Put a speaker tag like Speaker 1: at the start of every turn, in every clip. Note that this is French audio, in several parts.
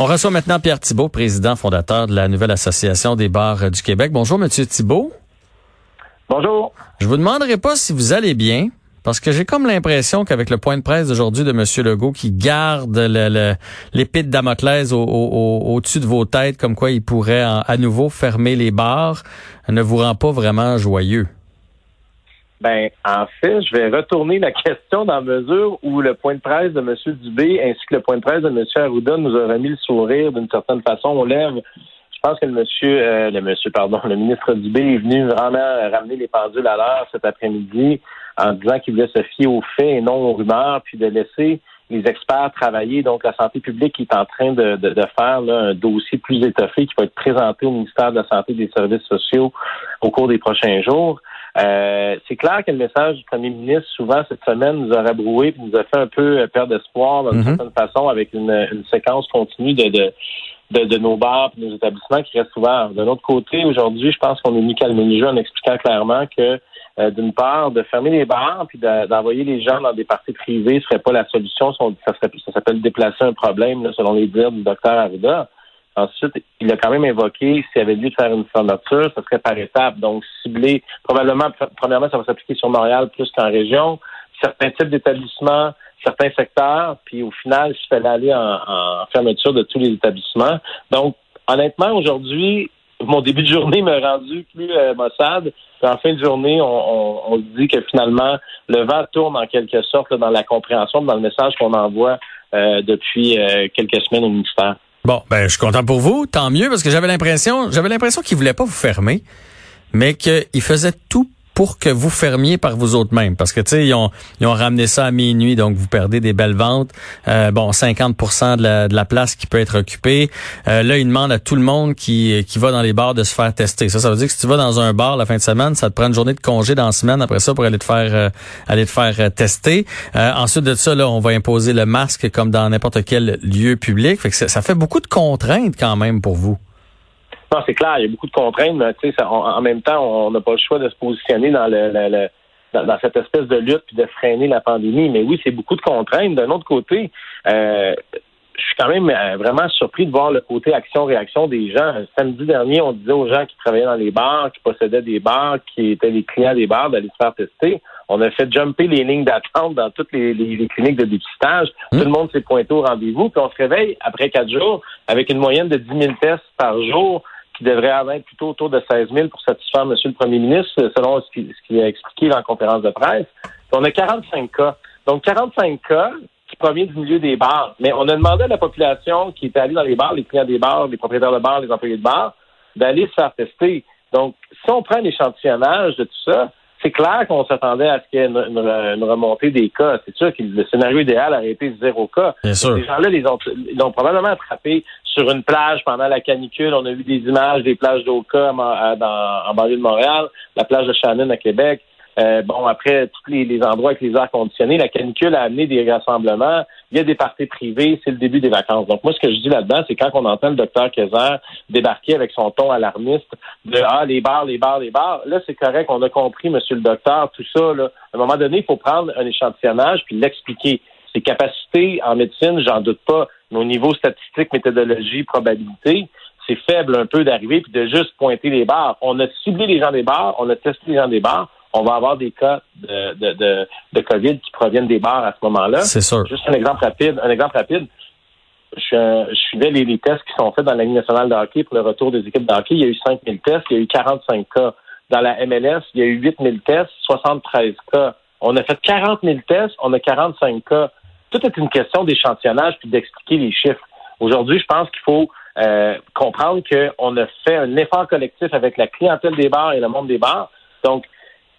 Speaker 1: On reçoit maintenant Pierre Thibault, président fondateur de la nouvelle association des bars du Québec. Bonjour, Monsieur Thibault.
Speaker 2: Bonjour.
Speaker 1: Je vous demanderai pas si vous allez bien, parce que j'ai comme l'impression qu'avec le point de presse d'aujourd'hui de M. Legault qui garde l'épée de Damoclès au-dessus de vos têtes, comme quoi il pourrait à nouveau fermer les bars, ne vous rend pas vraiment joyeux.
Speaker 2: Ben, en fait, je vais retourner la question dans la mesure où le point de presse de M. Dubé ainsi que le point de presse de M. Arruda nous a remis le sourire d'une certaine façon. On lève. Je pense que le monsieur, euh, le monsieur, pardon, le ministre Dubé est venu vraiment ramener les pendules à l'heure cet après-midi en disant qu'il voulait se fier aux faits et non aux rumeurs, puis de laisser les experts travailler. Donc, la santé publique est en train de, de, de faire un dossier plus étoffé qui va être présenté au ministère de la Santé et des Services sociaux au cours des prochains jours. Euh, c'est clair que le message du premier ministre, souvent cette semaine, nous a rabroué et nous a fait un peu perdre espoir d'une mhm. certaine façon avec une, séquence continue de, de, de, nos bars et nos établissements qui restent ouverts. De l'autre côté, aujourd'hui, je pense qu'on est mis calme le jeu en expliquant clairement que euh, d'une part, de fermer les bars puis d'envoyer les gens dans des parties privées serait pas la solution. Ça, serait, ça s'appelle déplacer un problème, selon les dires du docteur Arruda. Ensuite, il a quand même évoqué s'il avait de faire une fermeture, ce serait par étapes. Donc, cibler, probablement, premièrement, ça va s'appliquer sur Montréal plus qu'en région, certains types d'établissements, certains secteurs, puis au final, il fallait aller en, fermeture de tous les établissements. Donc, honnêtement, aujourd'hui, mon début de journée m'a rendu plus euh, maussade. en fin de journée, on, on, dit que finalement, le vent tourne en quelque sorte dans la compréhension, dans le message qu'on envoie euh, depuis euh, quelques semaines au ministère.
Speaker 1: Bon, ben je suis content pour vous, tant mieux parce que j'avais l'impression, j'avais l'impression qu'il voulait pas vous fermer, mais qu'il faisait tout pour que vous fermiez par vous autres mêmes. Parce que, tu sais, ils ont, ils ramené ça à minuit, donc vous perdez des belles ventes. Euh, bon, 50 de la, de la place qui peut être occupée. Euh, là, ils demandent à tout le monde qui, va dans les bars de se faire tester. Ça, ça veut dire que si tu vas dans un bar la fin de semaine, ça te prend une journée de congé dans la semaine après ça pour aller te faire, euh, aller te faire tester. ensuite de ça, là, on va imposer le masque comme dans n'importe quel lieu public. Fait que ça fait beaucoup de contraintes quand même pour vous.
Speaker 2: Non, c'est clair, il y a beaucoup de contraintes, mais ça, en même temps, on n'a pas le choix de se positionner dans le, dans, cette espèce de lutte puis de freiner la pandémie. Mais oui, c'est beaucoup de contraintes. D'un autre côté, euh, je suis quand même euh, vraiment surpris de voir le côté action-réaction des gens. Samedi dernier, on disait aux gens qui travaillaient dans les bars, qui possédaient des bars, qui étaient les clients des bars, d'aller se faire tester. On a fait jumper les lignes d'attente dans toutes les, cliniques de dépistage. Tout le monde s'est pointé au rendez-vous. Puis on se réveille après quatre jours avec une moyenne de 10 000 tests par jour qui devrait être plutôt autour de 16 000 pour satisfaire M. le Premier ministre, selon ce qu'il a expliqué la conférence de presse. on a 45 cas. Donc, 45 cas qui proviennent du milieu des bars. Mais on a demandé à la population qui était allée dans les bars, les clients des bars, les propriétaires de bars, les employés de bars, d'aller se faire tester. Donc, si on prend l'échantillonnage de tout ça, c'est clair qu'on s'attendait à ce qu'il y ait une, remontée des cas. C'est sûr que le scénario idéal aurait été zéro cas.
Speaker 1: Bien sûr.
Speaker 2: Ces gens-là, les ont, ils ont probablement attrapé sur une plage pendant la canicule. On a vu des images des plages d'Oka en, en banlieue de Montréal, la plage de Shannon à Québec. Euh, bon, après, tous les, endroits avec les airs conditionnés, la canicule a amené des rassemblements. Il y a des parties privées, c'est le début des vacances. Donc, moi, ce que je dis là-dedans, c'est quand on entend le docteur Kaiser débarquer avec son ton alarmiste de Ah, les bars, les bars, les bars, là, c'est correct, on a compris, monsieur le docteur, tout ça. Là. À un moment donné, il faut prendre un échantillonnage puis l'expliquer. Ses capacités en médecine, j'en doute pas, mais au niveau statistique, méthodologie, probabilité, c'est faible un peu d'arriver puis de juste pointer les bars. On a ciblé les gens des bars, on a testé les gens des bars, on va avoir des cas de, de, de, COVID qui proviennent des bars à ce moment-là.
Speaker 1: C'est sûr.
Speaker 2: Juste un exemple rapide. Un exemple rapide. Je, je suivais les, tests qui sont faits dans la Ligue nationale de hockey pour le retour des équipes de hockey. Il y a eu 5 000 tests, il y a eu 45 cas. Dans la MLS, il y a eu 8 000 tests, 73 cas. On a fait 40 000 tests, on a 45 cas. Tout est une question d'échantillonnage puis d'expliquer les chiffres. Aujourd'hui, je pense qu'il faut euh, comprendre qu'on a fait un effort collectif avec la clientèle des bars et le monde des bars. Donc,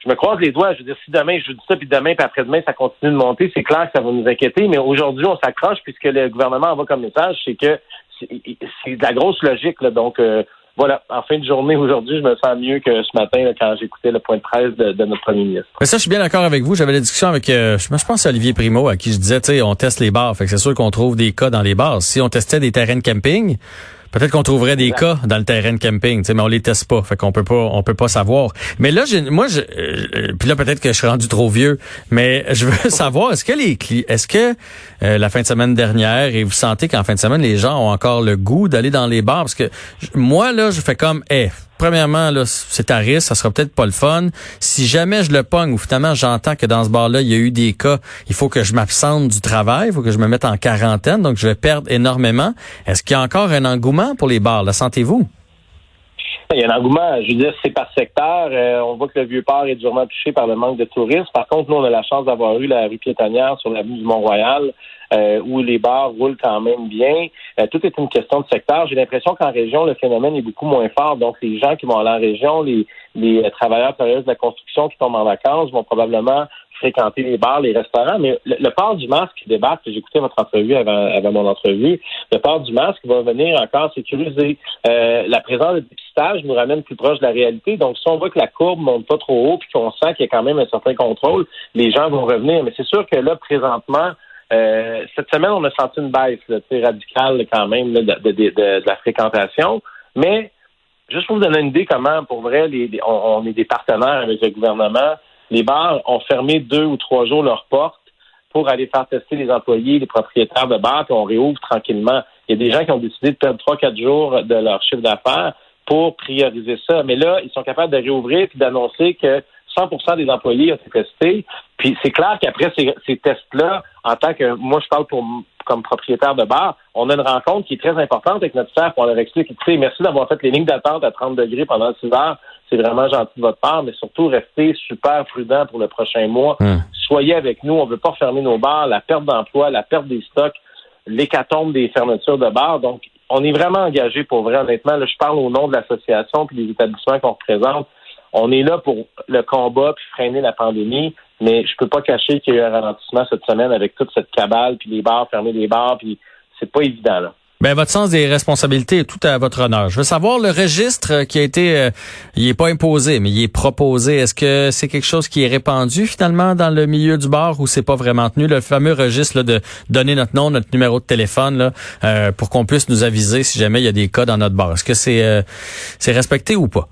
Speaker 2: je me croise les doigts. Je veux dire, si demain je dis ça, puis demain, puis après-demain, ça continue de monter, c'est clair que ça va nous inquiéter. Mais aujourd'hui, on s'accroche puisque le gouvernement envoie comme message, c'est que c'est de la grosse logique. Là. Donc, euh, voilà, en fin de journée aujourd'hui, je me sens mieux que ce matin quand j'écoutais le point de presse de, notre premier ministre.
Speaker 1: Mais ça, je suis bien d'accord avec vous. J'avais la discussion avec, euh, je pense, Olivier Primo, à qui je disais, tu sais, on teste les bars. Fait que c'est sûr qu'on trouve des cas dans les bars. Si on testait des terrains de camping, Peut-être qu'on trouverait des cas dans le terrain de camping, mais on les teste pas, fait qu'on peut pas, on peut pas savoir. Mais là, moi, je, euh, puis là peut-être que je suis rendu trop vieux, mais je veux savoir, est-ce que les est-ce que euh, la fin de semaine dernière et vous sentez qu'en fin de semaine les gens ont encore le goût d'aller dans les bars? Parce que moi là, je fais comme, eh, premièrement, là, c'est à risque, ça sera peut-être pas le fun. Si jamais je le pogne ou finalement j'entends que dans ce bar-là, il y a eu des cas, il faut que je m'absente du travail, il faut que je me mette en quarantaine, donc je vais perdre énormément. Est-ce qu'il y a encore un engouement pour les bars? La sentez-vous?
Speaker 2: Il y a un engouement, je veux dire, c'est par secteur. Euh, on voit que le Vieux-Port est durement touché par le manque de touristes. Par contre, nous, on a la chance d'avoir eu la rue piétonnière sur l'avenue du Mont-Royal, euh, où les bars roulent quand même bien. Euh, tout est une question de secteur. J'ai l'impression qu'en région, le phénomène est beaucoup moins fort. Donc, les gens qui vont aller en région, les, les travailleurs travailleuses de la construction qui tombent en vacances vont probablement fréquenter les bars, les restaurants, mais le, port du masque qui débarque, écouté votre entrevue avant, mon entrevue, le port du masque va venir encore sécuriser. Euh, la présence de dépistage nous ramène plus proche de la réalité. Donc, si on voit que la courbe monte pas trop haut puis qu'on sent qu'il y a quand même un certain contrôle, les gens vont revenir. Mais c'est sûr que là, présentement, euh, cette semaine, on a senti une baisse là, radicale quand même de, de, de, la fréquentation. Mais juste pour vous donner une idée comment, pour vrai, on, est des partenaires avec le gouvernement les bars ont fermé deux ou trois jours leurs portes pour aller faire tester les employés, les propriétaires de bars, puis on réouvre tranquillement. Il y a des gens qui ont décidé de perdre trois, quatre jours de leur chiffre d'affaires pour prioriser ça. Mais là, ils sont capables de réouvrir puis d'annoncer que 100% des employés ont été testés. Puis c'est clair qu'après ces, tests-là, en tant que moi, je parle pour comme propriétaire de bar, on a une rencontre qui est très importante avec notre staff. On leur explique, écoutez, merci d'avoir fait les lignes d'attente à 30 degrés pendant 6 heures. C'est vraiment gentil de votre part, mais surtout restez super prudent pour le prochain mois. Hum. Soyez avec nous. On ne veut pas fermer nos bars. La perte d'emploi, la perte des stocks, l'hécatombe des fermetures de bars. Donc, on est vraiment engagé pour vrai, honnêtement. Là, je parle au nom de l'association puis des établissements qu'on représente. On est là pour le combat puis freiner la pandémie, mais je peux pas cacher qu'il y a eu un ralentissement cette semaine avec toute cette cabale puis les bars, fermer les bars, puis c'est pas évident là.
Speaker 1: Ben, votre sens des responsabilités est tout à votre honneur. Je veux savoir le registre qui a été, euh, il est pas imposé, mais il est proposé. Est-ce que c'est quelque chose qui est répandu finalement dans le milieu du bar ou c'est pas vraiment tenu? Le fameux registre de donner notre nom, notre numéro de téléphone là, euh, pour qu'on puisse nous aviser si jamais il y a des cas dans notre bar. Est-ce que c'est euh, c'est respecté ou pas?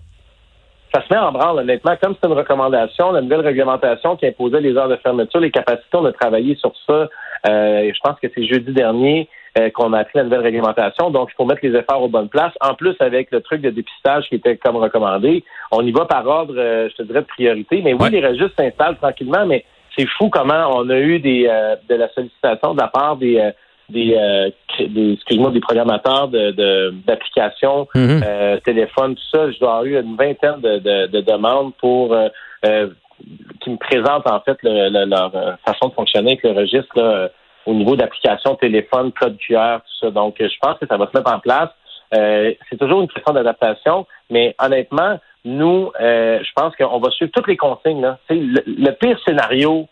Speaker 2: ça se met en branle, honnêtement. Comme c'est une recommandation, la nouvelle réglementation qui imposait les heures de fermeture, les capacités, on a travaillé sur ça. Euh, je pense que c'est jeudi dernier euh, qu'on a pris la nouvelle réglementation. Donc, il faut mettre les efforts aux bonnes places. En plus, avec le truc de dépistage qui était comme recommandé, on y va par ordre, euh, je te dirais, de priorité. Mais oui, les registres s'installent tranquillement, mais c'est fou comment on a eu des de la sollicitation de la part des des, des excuse-moi des programmateurs de d'applications mhm. téléphone tout ça je dois avoir eu une vingtaine de, de, de demandes pour qui me présentent en fait leur façon de fonctionner avec le registre au niveau d'application téléphone, code QR, tout ça. Donc, je pense que ça va se mettre en place. Euh, c'est toujours une question d'adaptation, mais honnêtement, nous, euh, je pense qu'on va suivre toutes les consignes. Là. Le, le, pire scénario,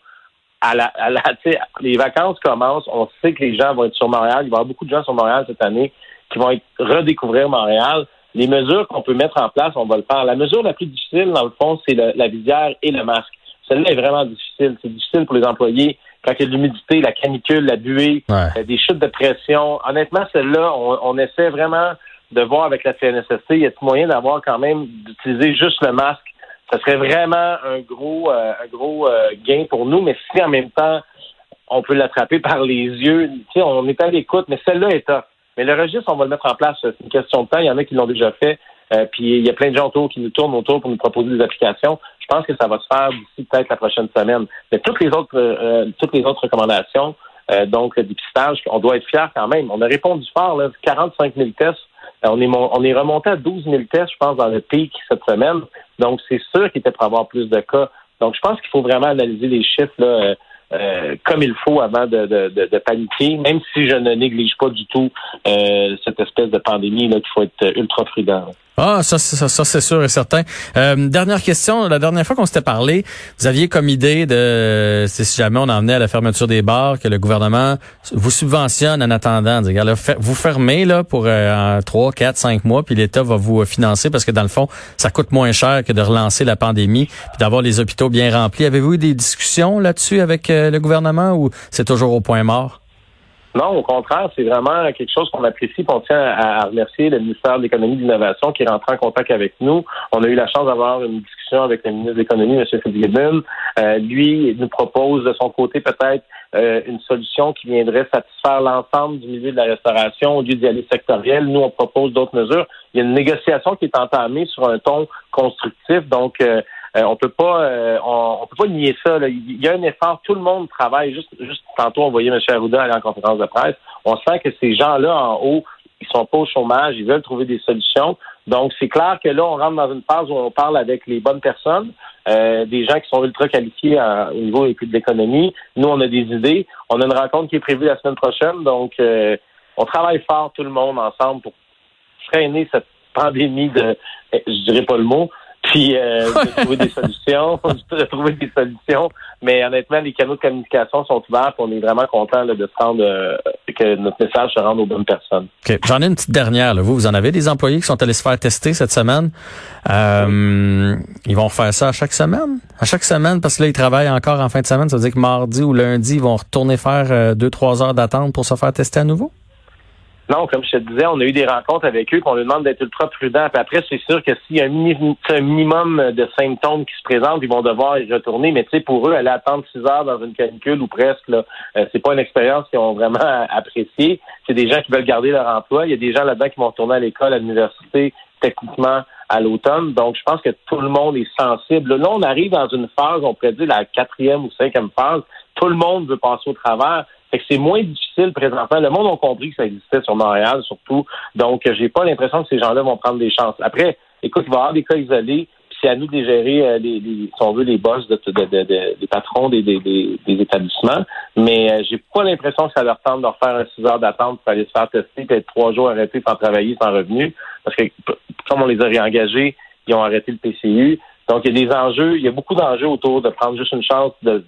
Speaker 2: à la, à la les vacances commencent, on sait que les gens vont être sur Montréal, il va y avoir beaucoup de gens sur Montréal cette année qui vont être, redécouvrir Montréal. Les mesures qu'on peut mettre en place, on va le faire. La mesure la plus difficile, dans le fond, c'est la visière et le masque. Celle-là est vraiment difficile. C'est difficile pour les employés quand il y a de l'humidité, la canicule, la buée, euh, des chutes de pression. Honnêtement, celle-là, on, essaie vraiment de voir avec la CNSST, il y a moyen d'avoir quand même d'utiliser juste le masque? Ça serait vraiment un gros, euh, un gros euh, gain pour nous, mais si en même temps on peut l'attraper par les yeux, tu sais, on est à l'écoute, mais celle-là est top. Mais le registre, on va le mettre en place. C'est une question de temps. Il y en a qui l'ont déjà fait. puis il y a plein de gens autour qui nous tournent autour pour nous proposer des applications. Je pense que ça va se faire d'ici peut-être la prochaine semaine. Mais toutes les autres, euh, toutes les autres recommandations, euh, donc le dépistage, on doit être fiers quand même. On a répondu fort, là, 45 000 tests. Euh, on est, on est remonté à 12 000 tests, je pense, dans le pic cette semaine. Donc, c'est sûr qu'il était pour avoir plus de cas. Donc, je pense qu'il faut vraiment analyser les chiffres là, comme il faut avant de, de, de, paniquer, même si je ne néglige pas du tout cette espèce de pandémie là qu'il faut être ultra prudent.
Speaker 1: Ah, ça, ça, ça c'est sûr et certain. Euh, dernière question. La dernière fois qu'on s'était parlé, vous aviez comme idée de, si jamais on en venait à la fermeture des bars, que le gouvernement vous subventionne en attendant. vous fermez là pour euh, 3, 4, 5 mois, puis l'État va vous financer parce que dans le fond, ça coûte moins cher que de relancer la pandémie puis d'avoir les hôpitaux bien remplis. Avez-vous eu des discussions là-dessus avec euh, le gouvernement ou c'est toujours au point mort?
Speaker 2: Non, au contraire, c'est vraiment quelque chose qu'on apprécie. On tient à, remercier le ministère de l'Économie et de l'Innovation qui est rentré en contact avec nous. On a eu la chance d'avoir une discussion avec le ministre de l'Économie, M. Fitzgibbon. Euh, lui nous propose de son côté peut-être euh, une solution qui viendrait satisfaire l'ensemble du milieu de la restauration au lieu d'y aller sectoriel. Nous, on propose d'autres mesures. Il y a une négociation qui est entamée sur un ton constructif. Donc, euh, euh, on peut pas euh, on, peut pas nier ça. Il y a un effort, tout le monde travaille. Juste, juste tantôt, on voyait M. Arruda aller en conférence de presse. On sent que ces gens-là en haut, ils sont pas au chômage, ils veulent trouver des solutions. Donc, c'est clair que là, on rentre dans une phase où on parle avec les bonnes personnes, euh, des gens qui sont ultra qualifiés au niveau de l'économie. Nous, on a des idées. On a une rencontre qui est prévue la semaine prochaine. Donc, on travaille fort, tout le monde, ensemble, pour freiner cette pandémie de, je dirais pas le mot, puis euh, de trouver des solutions, de trouver des solutions. Mais honnêtement, les canaux de communication sont ouverts. on est vraiment content de se rendre, euh, que notre message se rende aux bonnes personnes.
Speaker 1: J'en ai une petite dernière. Là. Vous, vous en avez des employés qui sont allés se faire tester cette semaine? Euh, ils vont refaire ça à chaque semaine? À chaque semaine, parce que là, ils travaillent encore en fin de semaine. Ça veut dire que mardi ou lundi, ils vont retourner faire deux, trois heures d'attente pour se faire tester à nouveau?
Speaker 2: Non, comme je te disais, on a eu des rencontres avec eux qu'on leur demande d'être ultra prudent. Puis après, c'est sûr que s'il y a un, minimum de symptômes qui se présentent, ils vont devoir y retourner. Mais tu sais, pour eux, aller attendre six heures dans une canicule ou presque, là, euh, c'est pas une expérience qu'ils ont vraiment appréciée. C'est des gens qui veulent garder leur emploi. Il y a des gens là-dedans qui vont retourner à l'école, à l'université, techniquement à l'automne. Donc, je pense que tout le monde est sensible. Là, on arrive dans une phase, on pourrait dire la quatrième ou cinquième phase. Tout le monde veut passer au travers c'est moins difficile présentement. Le monde a compris que ça existait sur Montréal, surtout. Donc, j'ai pas l'impression que ces gens-là vont prendre des chances. Après, écoute, il va y avoir des cas isolés. Puis c'est à nous de gérer, euh, les, si on veut, les boss de, des patrons des, établissements. Mais euh, j'ai pas l'impression que ça leur tente de leur faire un six heures d'attente pour aller se faire tester, puis être trois jours arrêtés sans travailler, sans revenu. Parce que comme on les a réengagés, ils ont arrêté le PCU. Donc, il y a des enjeux, il y a beaucoup d'enjeux autour de prendre juste une chance de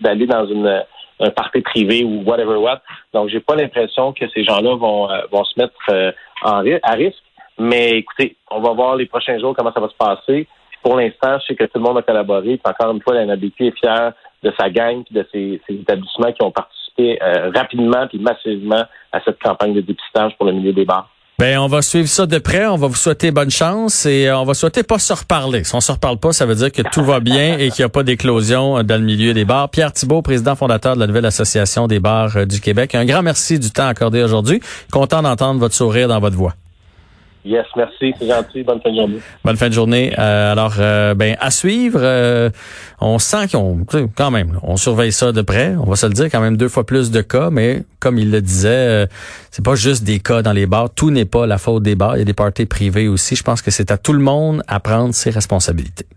Speaker 2: d'aller dans une un parti privé ou whatever what. Donc, j'ai pas l'impression que ces gens-là vont, euh, vont se mettre euh, en, à risque. Mais écoutez, on va voir les prochains jours comment ça va se passer. Pour l'instant, je sais que tout le monde a collaboré. Puis encore une fois, la NABQ est fière de sa gang et de ses, établissements qui ont participé euh, rapidement et massivement à cette campagne de dépistage pour le milieu des bars.
Speaker 1: Ben, on va suivre ça de près. On va vous souhaiter bonne chance et euh, on va souhaiter pas se reparler. Si on se reparle pas, ça veut dire que tout va bien et qu'il n'y a pas d'éclosion euh, dans le milieu des bars. Pierre Thibault, président fondateur de la nouvelle association des bars euh, du Québec. Un grand merci du temps accordé aujourd'hui. Content d'entendre votre sourire dans votre voix.
Speaker 2: Yes, merci, c'est gentil. Bonne fin de journée.
Speaker 1: Bonne fin de journée. Euh, alors, euh, ben à suivre. Euh, on sent qu'on, quand même, on surveille ça de près. On va se le dire, quand même deux fois plus de cas, mais comme il le disait, c'est pas juste des cas dans les bars. Tout n'est pas la faute des bars. Il y a des parties privées aussi. Je pense que c'est à tout le monde à prendre ses responsabilités.